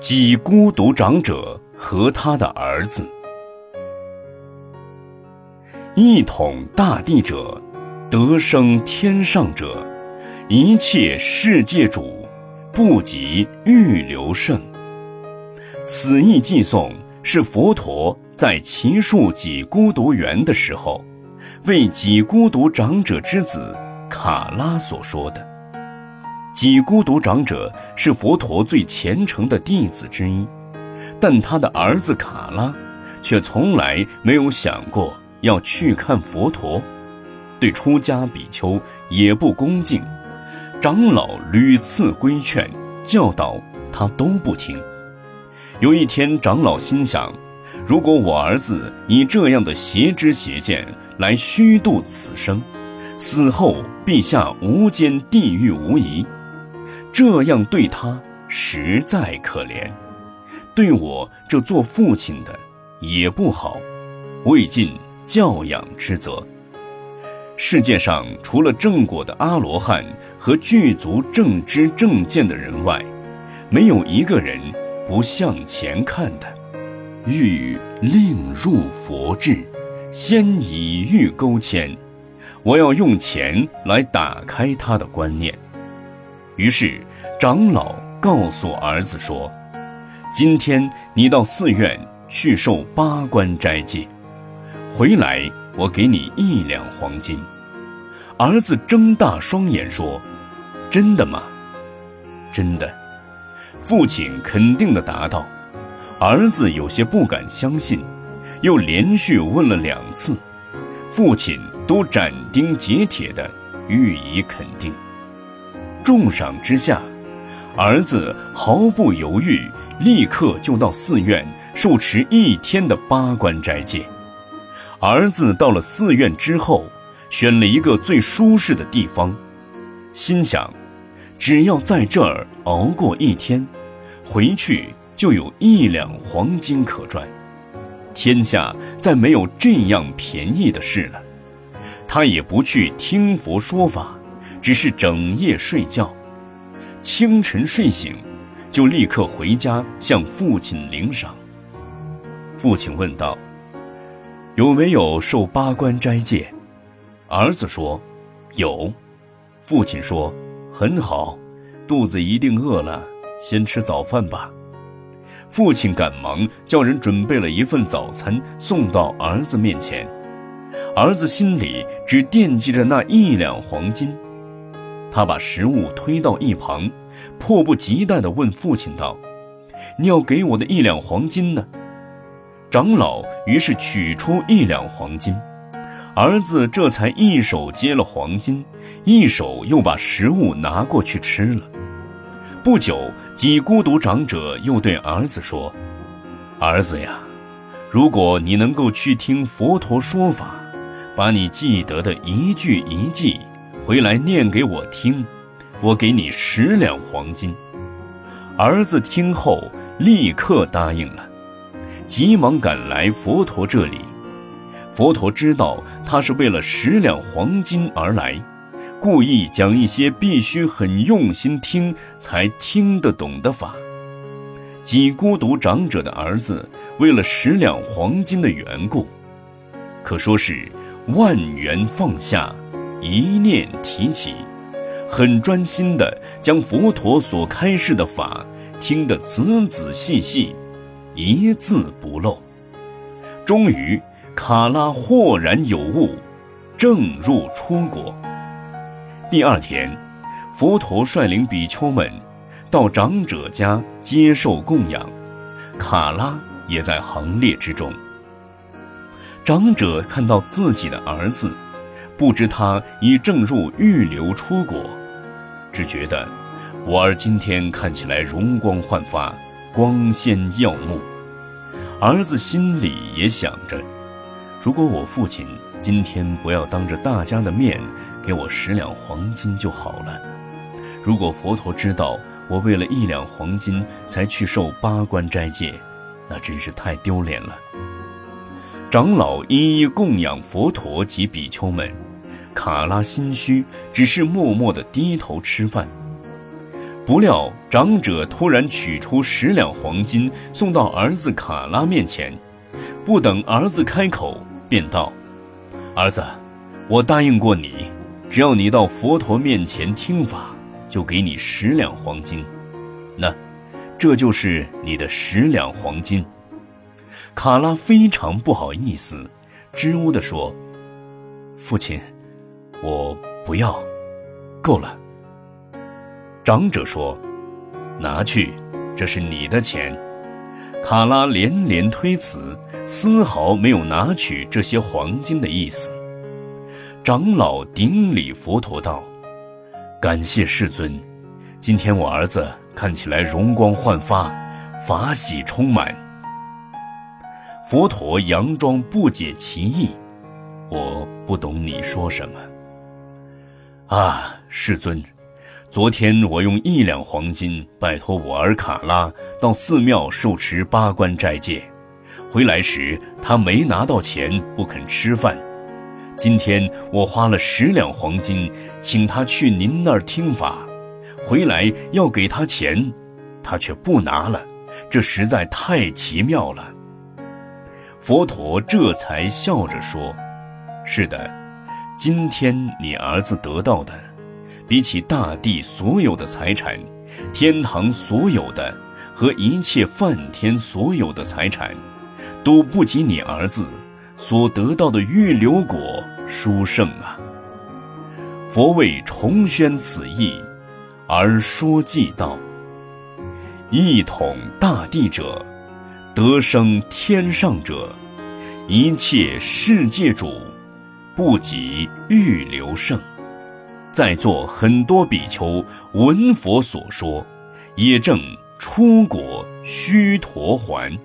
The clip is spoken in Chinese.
即孤独长者和他的儿子。一统大地者，得生天上者，一切世界主，不及欲留胜。此意寄诵是佛陀在奇树己孤独园的时候，为己孤独长者之子卡拉所说的。几孤独长者是佛陀最虔诚的弟子之一，但他的儿子卡拉却从来没有想过要去看佛陀，对出家比丘也不恭敬，长老屡次规劝教导他都不听。有一天，长老心想：如果我儿子以这样的邪知邪见来虚度此生，死后必下无间地狱无疑。这样对他实在可怜，对我这做父亲的也不好，未尽教养之责。世界上除了正果的阿罗汉和具足正知正见的人外，没有一个人不向前看的。欲令入佛智，先以欲勾牵。我要用钱来打开他的观念。于是，长老告诉儿子说：“今天你到寺院去受八关斋戒，回来我给你一两黄金。”儿子睁大双眼说：“真的吗？”“真的。”父亲肯定地答道。儿子有些不敢相信，又连续问了两次，父亲都斩钉截铁地予以肯定。重赏之下，儿子毫不犹豫，立刻就到寺院受持一天的八关斋戒。儿子到了寺院之后，选了一个最舒适的地方，心想，只要在这儿熬过一天，回去就有一两黄金可赚，天下再没有这样便宜的事了。他也不去听佛说法。只是整夜睡觉，清晨睡醒，就立刻回家向父亲领赏。父亲问道：“有没有受八关斋戒？”儿子说：“有。”父亲说：“很好，肚子一定饿了，先吃早饭吧。”父亲赶忙叫人准备了一份早餐送到儿子面前，儿子心里只惦记着那一两黄金。他把食物推到一旁，迫不及待地问父亲道：“你要给我的一两黄金呢？”长老于是取出一两黄金，儿子这才一手接了黄金，一手又把食物拿过去吃了。不久，几孤独长者又对儿子说：“儿子呀，如果你能够去听佛陀说法，把你记得的一句一记。”回来念给我听，我给你十两黄金。儿子听后立刻答应了，急忙赶来佛陀这里。佛陀知道他是为了十两黄金而来，故意讲一些必须很用心听才听得懂的法。几孤独长者的儿子为了十两黄金的缘故，可说是万缘放下。一念提起，很专心地将佛陀所开示的法听得仔仔细细，一字不漏。终于，卡拉豁然有悟，正入出国。第二天，佛陀率领比丘们到长者家接受供养，卡拉也在行列之中。长者看到自己的儿子。不知他已正入预留出国，只觉得我儿今天看起来容光焕发，光鲜耀目。儿子心里也想着，如果我父亲今天不要当着大家的面给我十两黄金就好了。如果佛陀知道我为了一两黄金才去受八关斋戒，那真是太丢脸了。长老一一供养佛陀及比丘们。卡拉心虚，只是默默地低头吃饭。不料长者突然取出十两黄金送到儿子卡拉面前，不等儿子开口，便道：“儿子，我答应过你，只要你到佛陀面前听法，就给你十两黄金。那，这就是你的十两黄金。”卡拉非常不好意思，支吾地说：“父亲，我不要，够了。”长者说：“拿去，这是你的钱。”卡拉连连推辞，丝毫没有拿取这些黄金的意思。长老顶礼佛陀道：“感谢世尊，今天我儿子看起来容光焕发，法喜充满。”佛陀佯装不解其意：“我不懂你说什么。”啊，世尊。昨天我用一两黄金拜托我儿卡拉到寺庙受持八关斋戒，回来时他没拿到钱，不肯吃饭。今天我花了十两黄金请他去您那儿听法，回来要给他钱，他却不拿了，这实在太奇妙了。佛陀这才笑着说：“是的，今天你儿子得到的。”比起大地所有的财产，天堂所有的和一切梵天所有的财产，都不及你儿子所得到的预留果殊胜啊！佛为重宣此意，而说偈道：“一统大地者，得生天上者，一切世界主，不及欲留胜。”在座很多比丘闻佛所说，也正出果须陀还。